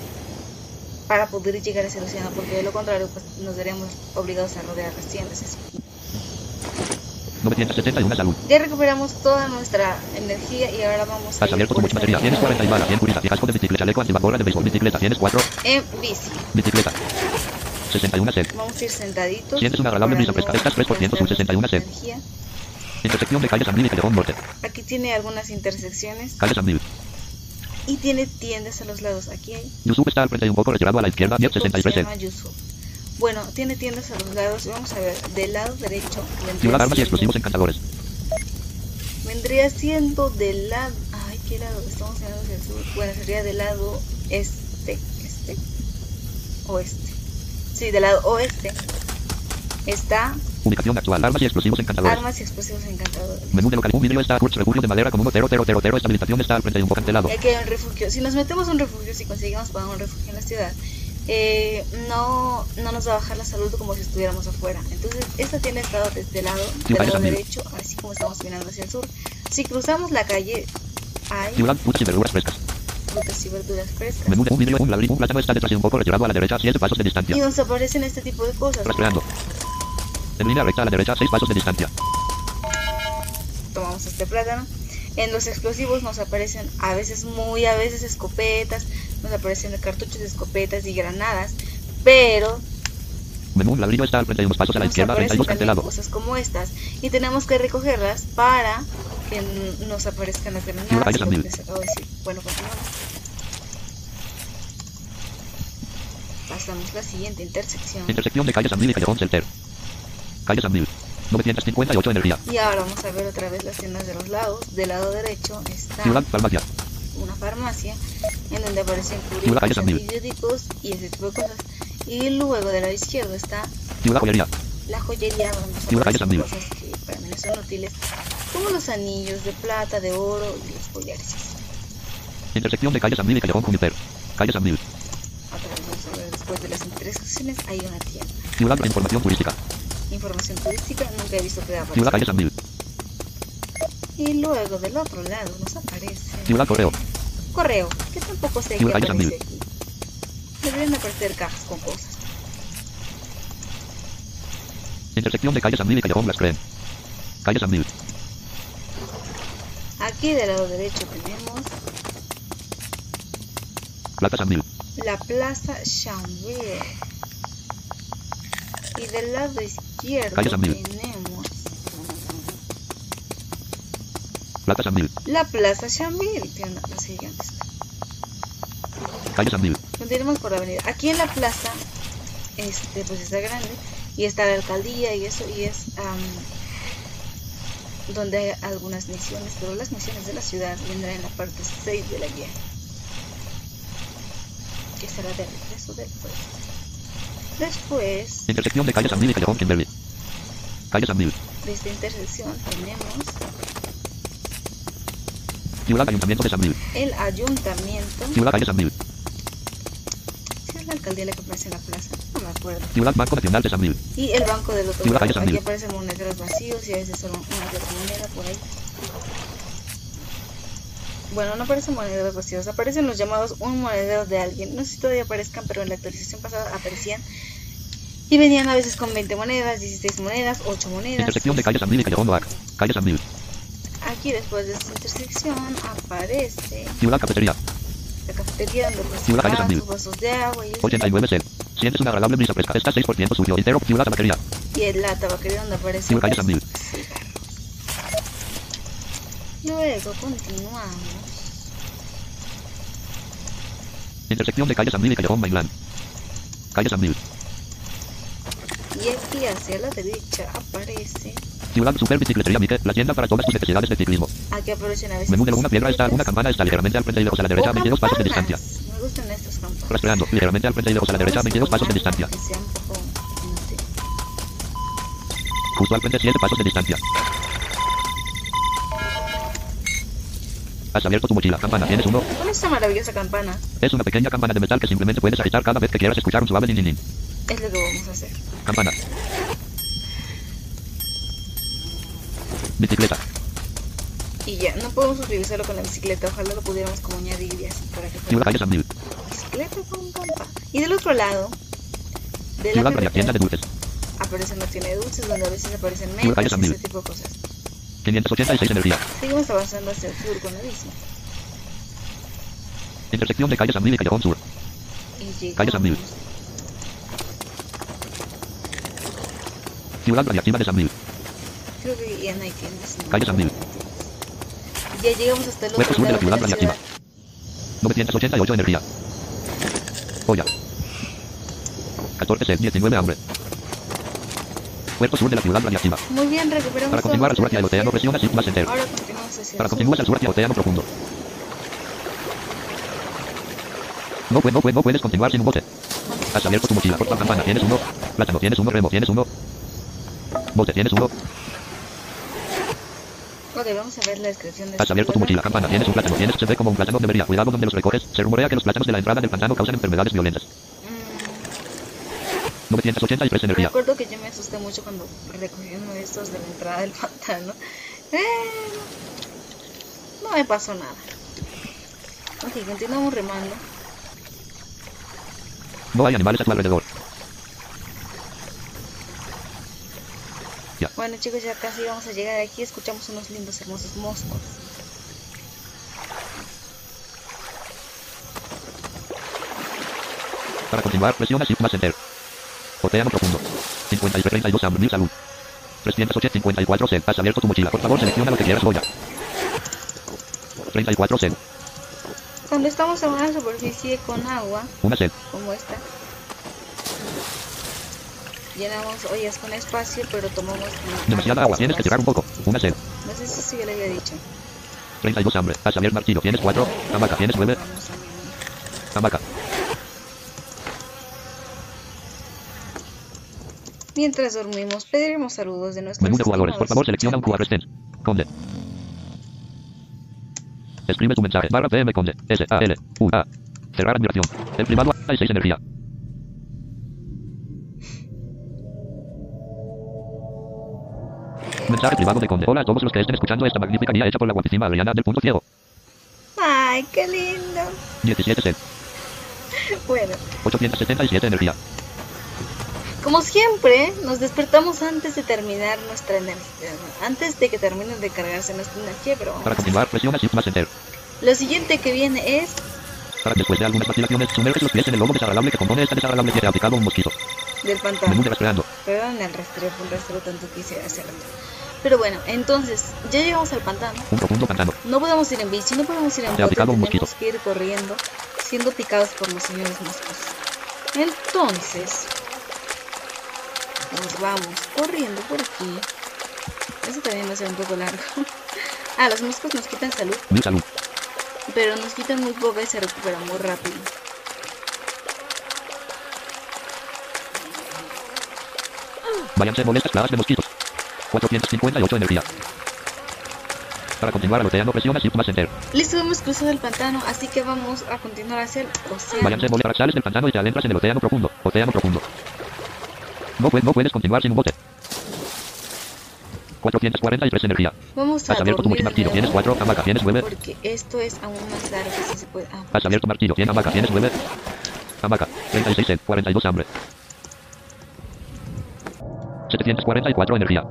para poder llegar hacia el océano, porque de lo contrario, pues nos veremos obligados a rodear las tiendas. así. 971 salud. Ya recuperamos toda nuestra energía y ahora vamos a Has abierto tu batería. Tienes avenida 40 y balas, 100 curitas, y casco de bicicleta, chaleco antibacora de béisbol, bicicleta. Tienes 4, en bici. bicicleta. 61 sed. Vamos a ir sentaditos. Sientes una agradable brisa fresca. Estás 3% sur 61 sed. energía. Intersección de calle San y Calderón Norte. Aquí tiene algunas intersecciones Calle San y tiene tiendas a los lados. Aquí hay Yusuf está al frente y un poco retirado a la izquierda, 10 se 63 sed. llama Yusuf. Bueno, tiene tiendas a los lados. Vamos a ver, del lado derecho vendría Ciudad armas y siendo- explosivos encantadores. vendría siendo del lado. Ay, ¿qué lado? Estamos hacia el sur. Bueno, sería del lado este. Este. Oeste. Sí, del lado oeste. Está Ubicación actual, armas y explosivos encantadores. armas y explosivos encantadores. Menú de local. Un vídeo está Kurtz, refugio de madera común 0000. Estabilización está al frente y un. Y aquí hay un refugio. Si nos metemos a un refugio, si conseguimos poner un refugio en la ciudad, eh, no, no nos va a bajar la salud como si estuviéramos afuera. Entonces, esta tiene estado de este lado, del de lado derecho, así como estamos mirando hacia el sur. Si cruzamos la calle, hay Ciudad, frutas y verduras frescas. Frutas y verduras frescas. Menú de un vídeo, un laberinto, un plátano está detrás y un poco retirado a la derecha, 7 pasos de Y distancia. nos aparecen este tipo de cosas. Rastreando. En línea recta a la derecha, 6 pasos de distancia. Tomamos este plátano. En los explosivos nos aparecen a veces muy, a veces escopetas, nos aparecen cartuchos de escopetas y granadas, pero Menú, un ladrillo está al frente y unos pasos a la nos izquierda, aparecen 32 también cancelado. cosas como estas y tenemos que recogerlas para que nos aparezcan las Ciudad granadas. Calle y San lo Mil. que les acabo de decir. Bueno, continuamos. Pasamos a la siguiente intersección. Intersección de calle San Mil y Callejón Celter. Calle San Mil. 958 energía. Y ahora vamos a ver otra vez las tiendas de los lados. Del lado derecho está Ciudad Farmacia. una farmacia en donde aparecen antibióticos y ese tipo de cosas. Y luego del lado izquierdo está Ciudad Joyería. la joyería donde aparecen cosas que para mí no son útiles, como los anillos de plata, de oro y los collares. Intersección de calle San Mil y Callejón Juniper. Calle San Mil. Vamos a ver, después de las intersecciones hay una tienda. Ciudad de Información Turística. Información turística, nunca he visto que aparezca. Ciudad Calle San Mil. Y luego del otro lado nos aparece Ciudad Correo. correo, que tampoco sé qué Calle San aparece aquí. Deberían aparecer cajas con cosas. Intersección de calle San Mil y Callejón Las Creen. Calle San Mil. Aquí del lado derecho tenemos Plaza la Plaza Chambéry. Y del lado izquierdo tenemos Plaza San Mil. la Plaza Chambéry. Tiene una plaza gigante. Calle San Mil. Continuemos por la avenida. Aquí en la plaza, este, pues está grande y está la alcaldía y eso y es am, donde hay algunas misiones, pero las misiones de la ciudad vendrán en la parte 6 de la guía, que será de regreso del pueblo. Después Intersección de calle San Mil y Callejón Kimberly. Calle San Mil. de esta intersección tenemos Ciudad Ayuntamiento de San Mil. el ayuntamiento. Ciudad Calle San Mil. Si es la alcaldía la que aparece en la plaza, acuerdo. Banco Nacional de San Mil. Y el banco lado. Calle San Aquí Mil. aparecen monederos vacíos y a veces solo una que moneda por ahí. Bueno, no aparecen monederos vacíos, aparecen los llamados un monedero de alguien. No sé si todavía aparezcan, pero en la actualización pasada aparecían. Y venían a veces con 20 monedas, 16 monedas, 8 monedas. Intersección de calle San Mil y Callejón Noac. Calle San Mil. Aquí después de esta intersección aparece Ciudad Cafetería. la cafetería donde Ciudad Calle San Mil. vasos, de agua y, eso. 89 cel. Sientes una agradable brisa fresca. Está 6% suyo. Entero. Ciudad Tabaquería. y en la tabaquería donde aparece Ciudad Calle San Mil. Luego continuamos. Intersección de calle San Mil y Callejón Mainland. Calle San Mil. Y aquí hacia la derecha aparece. Ciudad Super Bicicletería Mike. La tienda para todas tus necesidades de ciclismo. Aquí aparecen a veces. Menú de una piedra está. Una campana está ligeramente al frente y lejos a la derecha. o 22 pasos de distancia. Gustan estas campanas. Rastreando. Ligeramente al frente y a la derecha. Ahora sí, 22 pasos de distancia. Que sea un poco inútil. Justo al frente 7 pasos de distancia. Has abierto tu mochila. Campana. Tienes uno. ¿Cuál es esta maravillosa campana? Es una pequeña campana de metal que simplemente puedes agitar cada vez que quieras escuchar un suave nin Es lo que vamos a hacer. Campana. Bicicleta. Y ya, no podemos utilizarlo con la bicicleta. Ojalá lo pudiéramos como añadir y así para que fuera Calle San Mil. Y del otro lado, de la. Tienda de dulces. aparecen las tiendas de dulces donde a veces aparecen Mil. ese tipo de cosas. 586 energía. Seguimos avanzando hacia el sur con bici. Intersección de calle San Mil y Callejón Sur. Y. Calle San Mil. Ciudad Radiactiva de San Mil. Creo que ya no hay tiendas. no, Calle San Mil. Ya llegamos hasta el otro sur de la radiactiva. ciudad. 988 energía. Olla. 14 sed, 19 hambre. Puerto sur de la ciudad radiactiva. Muy bien, recuperamos Para continuar al sur hacia el océano, presiona Shift más enter. Ahora continuamos hacia Para el continuar al sur hacia océano profundo. No, puedes, no, puedes, no puedes continuar sin un bote. Has abierto tu mochila. Por la campana. Tienes uno. Plátano. Tienes uno. Remo. Tienes uno. Bote. Tienes uno. Ok, vamos a ver la descripción de Has abierto tu mochila. Campana. Tienes un plátano. Tienes. Se ve como un plátano. Debería. Cuidado donde los recoges. Se rumorea que los plátanos de la entrada del pantano causan enfermedades violentas. Mm, 983 energía. recuerdo que yo me asusté mucho cuando recogí uno de estos de la entrada del [laughs] pantano. Eh, no me pasó nada. Ok, continuamos remando. No hay animales a tu alrededor. Bueno chicos, ya casi vamos a llegar aquí. Escuchamos unos lindos, hermosos moscos. Para continuar, presiona Shift más Enter. Océano profundo. 53 32 hambre. Mil salud. 354 sed. Has abierto tu mochila. Por favor, selecciona lo que quieras. Voy 34 sed. Cuando estamos en una superficie con agua, Una como esta, llenamos ollas con espacio, pero tomamos... Demasiada agua. Tienes que tirar un poco. Una sed. No sé si ya le había dicho. 32 hambre. A saber martillo. Tienes 4. Hamaca. Tienes 9. Vamos a mimir. Hamaca. Mientras dormimos, pediremos saludos de nuestros Menú de jugadores. Por favor, selecciona un jugador extenso. Conde. Escribe tu mensaje. Barra PM Conde. S A L U A. Cerrar admiración. El privado hay 6 energía. Mensaje privado de Conde. Hola a todos los que estén escuchando esta magnífica guía hecha por la guapísima Adriana del punto ciego. ¡Ay, qué lindo! 17 sed. [laughs] Bueno, 877 energía. como siempre, nos despertamos antes de terminar nuestra energía. Antes de que termine de cargarse nuestra energía, pero. Para continuar, presiona Shift más Enter. Lo siguiente que viene es Para después de algunas vacilaciones, sumerge los pies en el lobo desagradable que compone esta desagradable que te ha picado un mosquito. del pantano. Menú de rastreando. Perdón el rastreo, fue un rastreo tanto que hice hace rato. Pero bueno, entonces, ya llegamos al pantano. Un profundo pantano. No podemos ir en bici, no podemos ir en bote, tenemos mosquito. que ir corriendo, siendo picados por los señores moscos. Entonces, nos vamos corriendo por aquí. Eso también va a ser un poco largo. [laughs] Ah, los moscos nos quitan salud, salud. pero nos quitan muy poco y se recupera muy rápido. Váyanse molestas plagas de mosquitos. 458 energía. Para continuar al océano, presiona Shift más Enter. Listo, hemos cruzado el pantano, así que vamos a continuar hacia el océano. Váyanse molestas sales del pantano y te adentras en el océano profundo. Océano profundo. No, puedes, no puedes continuar sin un bote. 443 energía. Vamos a Has abierto tu martillo. Tienes nuevo, 4. Hamaca. Tienes 9. Porque esto es aún más largo si se puede. Ah, Has abierto martillo. Tienes hamaca. Tienes 9. Hamaca. 36 sed. 42 hambre. 744 energía.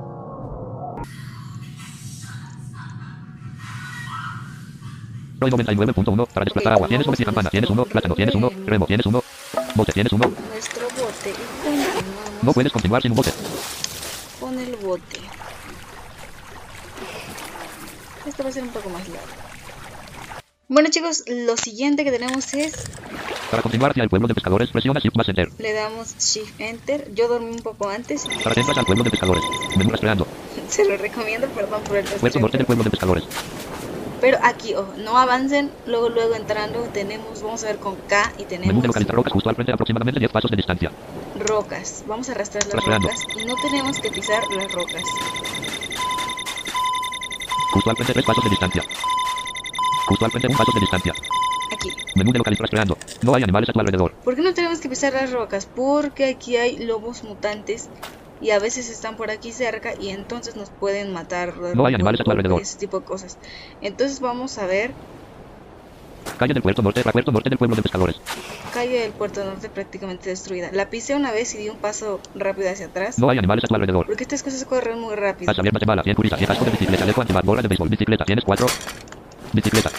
Roy 99.1 para desplazar agua. Tienes 9 campana. Tienes 1. Plátano. Tienes 1. Remo. Tienes 1. Bote. Tienes 1. nuestro bote No puedes continuar sin un bote. con el bote. Esto va a ser un poco más largo. Bueno chicos, lo siguiente que tenemos es, Para continuar hacia el pueblo de pescadores, presiona Shift más Enter. le damos Shift Enter. Yo dormí un poco antes, Para que entras al pueblo de pescadores. Menú rastreando. [laughs] se lo recomiendo, perdón por el Puerto norte del pueblo de pescadores. Pero aquí, ojo, no avancen, luego luego entrando tenemos, vamos a ver con K y Menú tenemos de localizar rocas justo al frente, aproximadamente 10 pasos de distancia. rocas. Vamos a arrastrar las Rastreando. rocas y no tenemos que pisar las rocas. Justo al frente, 3 pasos de distancia. Justo al frente, un paso de distancia. Aquí. Menú de localizar rastreando. No hay animales a tu alrededor. ¿Por qué no tenemos que pisar las rocas? Porque aquí hay lobos mutantes y a veces están por aquí cerca y entonces nos pueden matar. No hay animales a tu alrededor. Ese tipo de cosas. Entonces vamos a ver Calle del puerto norte, puerto norte del pueblo de pescadores. calle del puerto norte prácticamente destruida. La pisé una vez y di un paso rápido hacia atrás. No hay animales a tu alrededor. Porque estas cosas corren muy rápido. Has abierto bala, 100 curita, 100 casco de bicicleta, chaleco antibalas, gorra de béisbol, bicicleta, tienes 4. Bicicleta.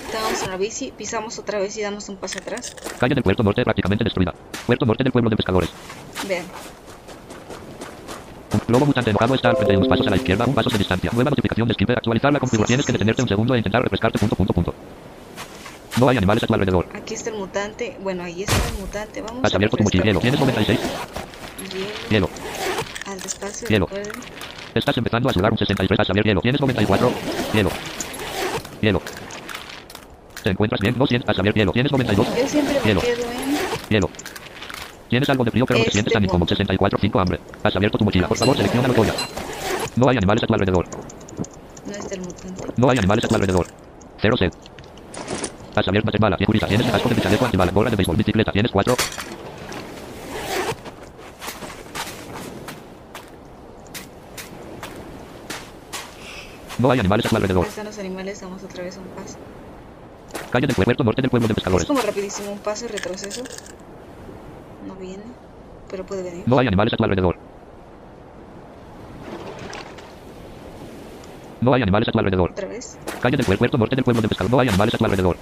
En la bici, pisamos otra vez y damos un paso atrás. Calle del puerto norte prácticamente destruida. Puerto norte del pueblo de pescadores. Vean. Un globo mutante enojado está al frente de unos pasos a la izquierda, un paso de distancia. Nueva notificación de skipper, actualizar la configuración. Tienes que detenerte un segundo e intentar refrescarte punto, punto, punto. No hay animales a tu alrededor. Aquí está el mutante. Bueno, ahí está el mutante. Vamos Has a abierto tu refrescar. Tienes 96. Hielo. Hielo. Al despacio. Hielo. Estás empezando a sudar un 63. Has abierto hielo. Tienes 94. Hielo. Hielo. ¿Te encuentras bien? No sientes. Has abierto hielo. Tienes 92. Yo siempre me Hielo. quedo en Hielo. Tienes algo de frío pero no te sientes tan incómodo. bote. 64. 5 hambre. Has abierto tu mochila. Por favor, selecciona la toalla. No hay animales a tu alrededor. No está el mutante. No hay animales a tu alrededor. Cero sed. Has abierto bala. 10 curita. Tienes casco de chaleco antibala. Gorra de béisbol. Bicicleta. Tienes 4. No hay animales a tu alrededor. Están los animales, damos otra vez un paso. Calle del puerto norte del pueblo de Es pescadores. como rapidísimo, un paso y retroceso. No viene, pero puede venir. No hay animales a tu alrededor. No hay animales a tu alrededor. Otra vez. Calle del puer- puerto norte del pueblo de pescadores. No hay animales a tu alrededor.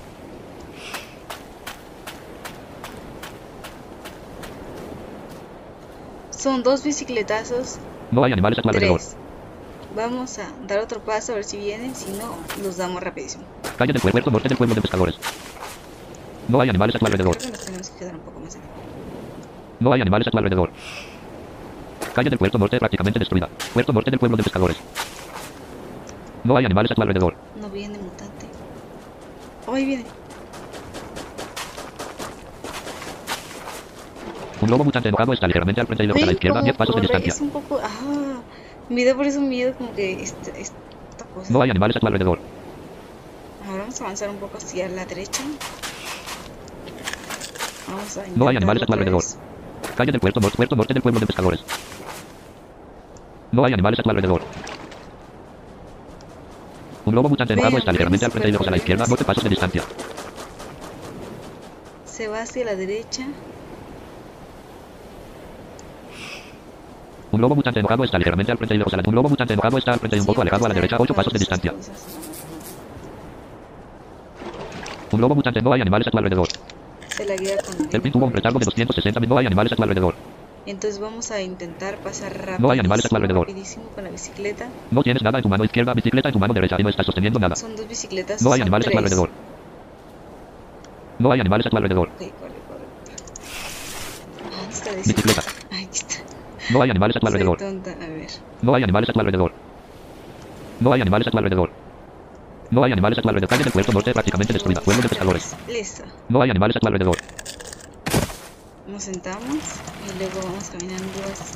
Son dos bicicletazos, No hay animales a tu alrededor. tres. Vamos a dar otro paso a ver si vienen, si no, los damos rapidísimo. Calle del puerto norte del pueblo de pescadores. No hay animales a tu alrededor. Creo que nos tenemos que quedar un poco más aquí. No hay animales a tu alrededor. Calle del puerto norte prácticamente destruida. Puerto norte del pueblo de pescadores. No hay animales a tu alrededor. No viene mutante. Oh, ahí viene. Un lobo mutante enojado está ligeramente al frente y lejos a la izquierda, cómo 10 pasos de distancia. Es un poco. Ah, me da por eso miedo, como que esta, esta cosa. No hay animales a tu alrededor. Ahora vamos a avanzar un poco hacia la derecha. Vamos a No hay animales a tu alrededor. vez. Calle del puerto puerto norte del pueblo de pescadores. No hay animales a tu alrededor. Un lobo mutante enojado está ligeramente al frente y lejos a la izquierda, 12 pasos de distancia. Se va hacia la derecha. Un lobo mutante enojado está ligeramente al frente y lejos a la Un lobo mutante enojado está al frente y un poco alejado a la derecha, 8 pasos de distancia. Un lobo mutante no hay animales a tu alrededor. Se la guía con El pin tuvo un retardo de 260 no hay animales a tu alrededor. Entonces vamos a intentar pasar rápido. No hay animales a tu alrededor. Rapidísimo con la bicicleta. No tienes nada en tu mano izquierda, bicicleta en tu mano derecha y no estás sosteniendo nada. Son dos bicicletas. No hay animales a tu alrededor. No hay animales a tu alrededor. Ok, corre, corre. Ah, ¿dónde está la Bicicleta. Ahí está. No hay animales a tu alrededor. tonta. A ver. No hay animales a tu alrededor. No hay animales a tu alrededor. No hay animales a tu alrededor. Calle del puerto norte prácticamente destruida. Pueblo de pescadores. Listo. No hay animales a tu alrededor. Nos sentamos y luego vamos caminando,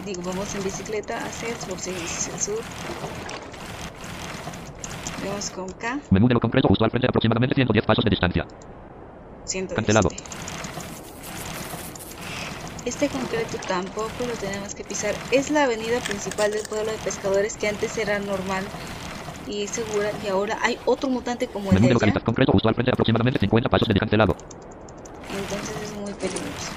digo, vamos en bicicleta hacia el sur, seguimos hacia el sur. Vamos con K, Menú de lo concreto justo al frente aproximadamente 110 pasos de distancia. 117. Cancelado. Este concreto tampoco lo tenemos que pisar. Es la avenida principal del pueblo de pescadores que antes era normal y segura y ahora hay otro mutante como el Menú de de allá. localizar concreto justo al frente aproximadamente 50 pasos de cancelado. Entonces es muy peligroso.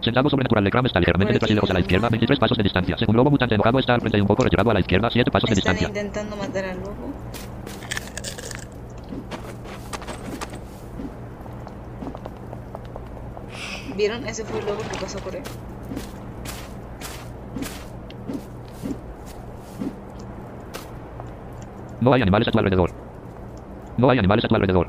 Sentado sobrenatural Legram está ligeramente detrás y lejos a la izquierda, 23 pasos de distancia. Según lobo mutante enojado está al frente y un poco retirado a la izquierda, 7 pasos de distancia. intentando matar al lobo. ¿Vieron? Ese fue el lobo que pasó por él. No hay animales a tu alrededor. No hay animales a tu alrededor.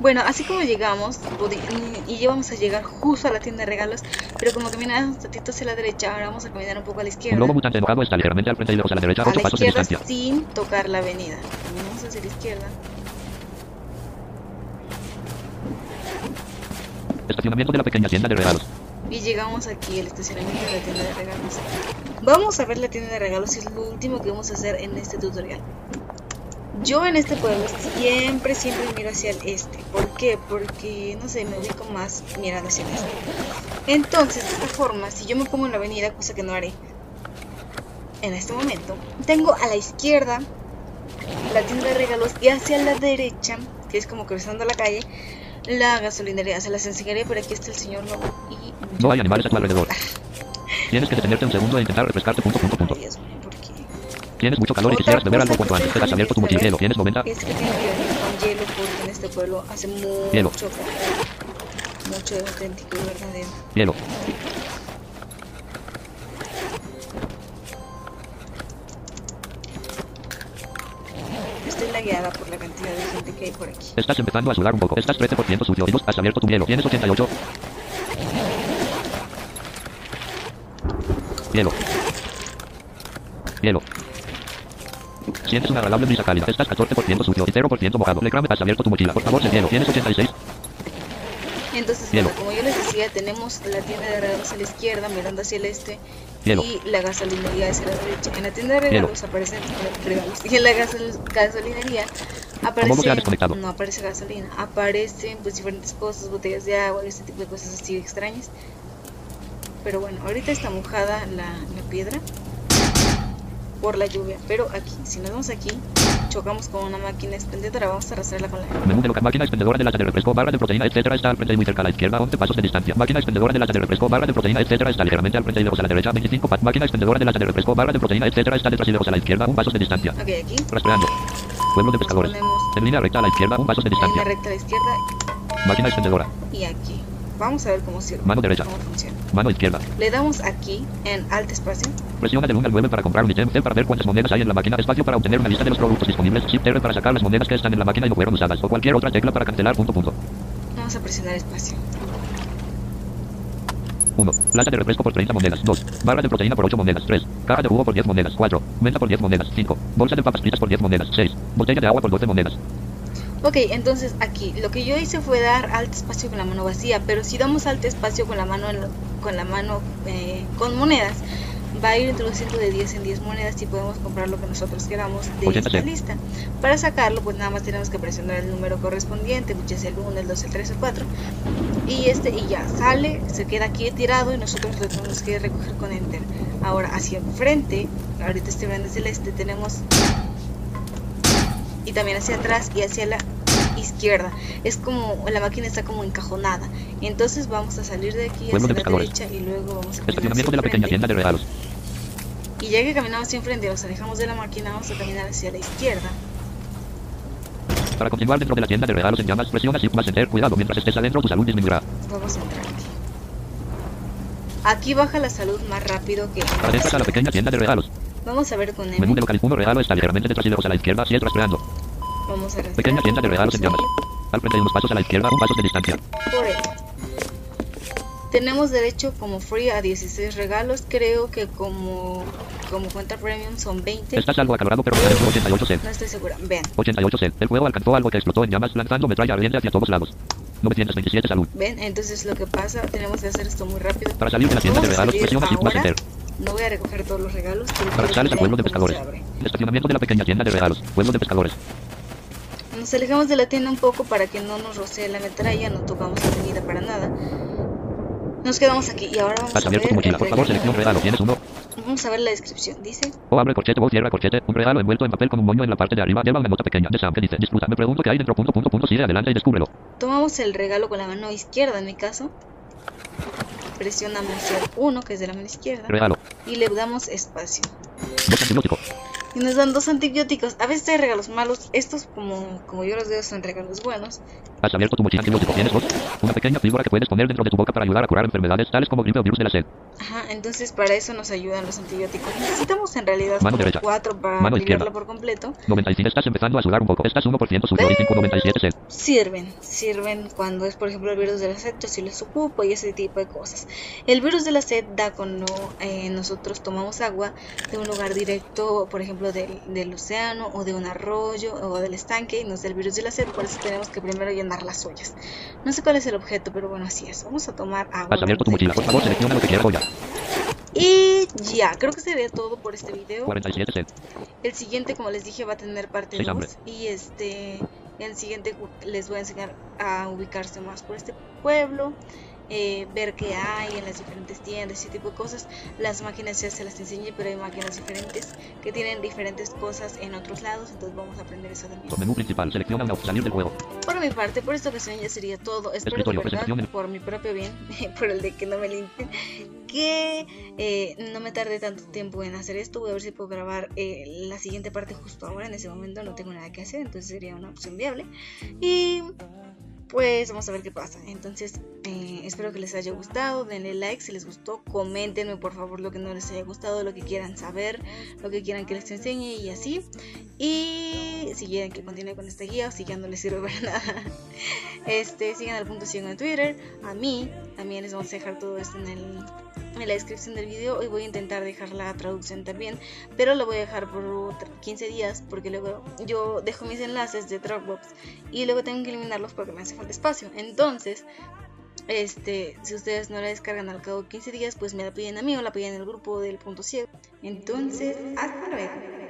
Bueno, así como llegamos, y ya vamos a llegar justo a la tienda de regalos, pero como caminamos un ratito hacia la derecha, ahora vamos a caminar un poco a la Un izquierda. lobo mutante enojado está ligeramente al frente y lejos a la derecha, A 8 la pasos de distancia. sin tocar la avenida. Caminamos hacia la izquierda. Estacionamiento de la pequeña tienda de regalos. Y llegamos aquí al estacionamiento de la tienda de regalos. Vamos a ver la tienda de regalos es lo último que vamos a hacer en este tutorial. Yo en este pueblo siempre, siempre miro hacia el este. ¿Por qué? Porque, no sé, me ubico más mirando hacia el este. Entonces, de esta forma, si yo me pongo en la avenida, cosa que no haré en este momento, tengo a la izquierda la tienda de regalos y hacia la derecha, que es como cruzando la calle, la gasolinería. Se las enseñaré, pero aquí está el señor Lobo y... No hay animales a tu alrededor. Tienes que detenerte un segundo e intentar refrescarte punto, punto, punto. Ay, Dios mío, ¿por qué? Tienes mucho calor y quisieras beber algo cuanto antes. Te abierto tu saber hielo. ¿Tienes 90? Es que tiene que ver con hielo porque en este pueblo hace mucho Hielo. Mucho de auténtico y verdadero. Hielo. Estoy lagueada por la cantidad de gente que hay por aquí. Estás empezando a sudar un poco. Estás 13% sucio. Y has abierto tu hielo. Tienes 88. Hielo. Hielo. Sientes una agradable brisa cálida. Estás 14% sucio y 0% mojado. Legram, has abierto tu mochila. Por favor, el hielo. Tienes 86. Entonces, bueno, como yo les decía, tenemos la tienda de regalos a la izquierda, mirando hacia el este, Hielo. y la gasolinería hacia la derecha. En la tienda de regalos aparecen regalos, y en la gasol- gasolinería ¿Cómo se ha aparece, no aparece gasolina, aparecen pues diferentes cosas, botellas de agua, este tipo de cosas así extrañas. Pero bueno, ahorita está mojada la, la piedra por la lluvia, pero aquí, si nos vamos aquí, chocamos con una máquina expendedora, vamos a arrastrarla con la Menú de local, máquina expendedora de lata de refresco, barra de proteína, etcétera, está al frente y muy cerca a la izquierda, 11 pasos de distancia. Máquina expendedora de lata de refresco, barra de proteína, etcétera, está ligeramente al frente y lejos a la derecha, 25 pasos. Máquina expendedora de lata de refresco, barra de proteína, etcétera, está detrás y lejos a la izquierda, un paso de distancia. Ok, aquí. Rastreando. Pueblo de pescadores. En línea recta a la izquierda, un paso de en la distancia. recta a la izquierda Máquina expendedora. y aquí. Vamos a ver cómo sirve. Mano derecha. Cómo funciona. Mano izquierda. Le damos aquí en alt espacio. Presiona del 1 al 9 para comprar un ítem, C para ver cuántas monedas hay en la máquina, espacio para obtener una lista de los productos disponibles, Shift R para sacar las monedas que están en la máquina y no fueron usadas, o cualquier otra tecla para cancelar, punto, punto. Vamos a presionar espacio. 1. Lata de refresco por 30 monedas. 2. Barra de proteína por 8 monedas. 3. Caja de jugo por 10 monedas. 4. Menta por 10 monedas. 5. Bolsa de papas fritas por 10 monedas. 6. Botella de agua por 12 monedas. Ok, entonces aquí lo que yo hice fue dar alt espacio con la mano vacía, pero si damos alt espacio con la mano con la mano eh, con monedas, va a ir introduciendo de 10 en 10 monedas y podemos comprar lo que nosotros queramos de 80 esta lista. Para sacarlo, pues nada más tenemos que presionar el número correspondiente, que es el 1, el 2, el 3, el 4. Y este y ya sale, se queda aquí tirado y nosotros lo tenemos que recoger con enter. Ahora hacia enfrente, ahorita estoy viendo desde el este, tenemos también hacia atrás y hacia la izquierda. Es como la máquina está como encajonada. Entonces vamos a salir de aquí hacia de la derecha y luego vamos a Estacionamiento hacia de la pequeña tienda de regalos. Y ya que caminamos hacia enfrente, nos alejamos de la máquina, vamos a caminar hacia la izquierda. Para continuar dentro de la tienda de regalos en llamas, presiona Shift más Enter. Cuidado, mientras estés adentro, tu salud disminuirá. Vamos a entrar aquí. Aquí baja la salud más rápido que Adentras a la pequeña tienda de regalos. Vamos a ver con Menú M. de local 1 regalo está ligeramente detrás y a la izquierda, 7 rastreando. Vamos a rastrear. Pequeña tienda de regalos en llamas. Al frente y unos pasos a la izquierda, un paso de distancia. Por él. Tenemos derecho como free a 16 regalos. Creo que como, como cuenta premium son 20. Estás algo acalorado, pero adentro 88 cel. No estoy segura. Ven, 88 cel. El juego alcanzó algo que explotó en llamas, lanzando metralla ardiente hacia todos lados. 927 salud. ven. Entonces lo que pasa, tenemos que hacer esto muy rápido. Para salir de la tienda de regalos, presiona Shift ahora. Enter. No voy a recoger todos los regalos. pero Para sales al pueblo de vean pescadores. Estacionamiento de la pequeña tienda de regalos. Pueblo de pescadores. Nos alejamos de la tienda un poco para que no nos rocee la metralla, no tocamos la avenida para nada. Nos quedamos aquí y ahora vamos Has a ver, tu mochila. Por favor, un regalo. Tienes uno. Vamos a ver la descripción. Dice, O abre corchete o cierra corchete. Un regalo envuelto en papel con un moño en la parte de arriba. Lleva una nota pequeña de Sam que dice, disfruta. Me pregunto qué hay dentro. Punto, punto, punto. Sigue adelante y descúbrelo. tomamos el regalo con la mano izquierda en mi caso. Presionamos el 1, que es de la mano izquierda, Regalo. y le damos espacio. Dos antibiótico. Y nos dan dos antibióticos. A veces hay regalos malos. Estos, como, como yo los veo, son regalos buenos. Has abierto tu mochila antibiótico. Tienes dos. Una pequeña figura que puedes poner dentro de tu boca para ayudar a curar enfermedades tales como gripe o virus de la sed. Ajá, entonces para eso nos ayudan los antibióticos. Necesitamos en realidad Mano derecha. cuatro para Mano izquierda. por completo. 95. Estás empezando a sudar un poco. Estás 1% suyo y 597 sed. Sirven, sirven cuando es por ejemplo el virus de la sed, yo sí les ocupo y ese tipo de cosas. El virus de la sed da cuando eh, nosotros tomamos agua de un lugar directo, por ejemplo del, del océano o de un arroyo o del estanque y nos da el virus de la sed, por eso tenemos que primero llenar las ollas. No sé cuál es el objeto, pero bueno, así es. Vamos a tomar agua. Abierto tu mochila. Por favor, selecciona lo que quieras. Y ya, creo que sería todo por este video. 47 sed. El siguiente, como les dije, va a tener parte Seis 2 hambre. y este el siguiente les voy a enseñar a ubicarse más por este pueblo, eh, ver qué hay en las diferentes tiendas, ese tipo de cosas. Las máquinas ya se las enseñé, pero hay máquinas diferentes que tienen diferentes cosas en otros lados, entonces vamos a aprender eso también. Menú principal. Selecciona una opción. Salir del juego. Por mi parte, por esta ocasión ya sería todo. Espero de Escritorio, verdad, presentación. por mi propio bien, [laughs] por el de que no me limpien, que eh, no me tarde tanto tiempo en hacer esto. Voy a ver si puedo grabar eh, la siguiente parte justo ahora. En ese momento no tengo nada que hacer, entonces sería una opción viable. Y pues vamos a ver qué pasa. Entonces, eh, espero que les haya gustado. Denle like si les gustó. Coméntenme por favor lo que no les haya gustado, lo que quieran saber, lo que quieran que les enseñe y así. Y si quieren que continúe con esta guía o si ya no les sirve [laughs] para nada, este, sigan al punto ciego en Twitter. A mí, también les vamos a dejar todo esto en, el, en la descripción del video. Hoy voy a intentar dejar la traducción también, pero lo voy a dejar por otro- 15 días porque luego yo dejo mis enlaces de Dropbox y luego tengo que eliminarlos porque me hace falta espacio. Entonces, este, si ustedes no la descargan al cabo de 15 días, pues me la piden a mí o la piden en el grupo del punto ciego. Entonces, hasta luego.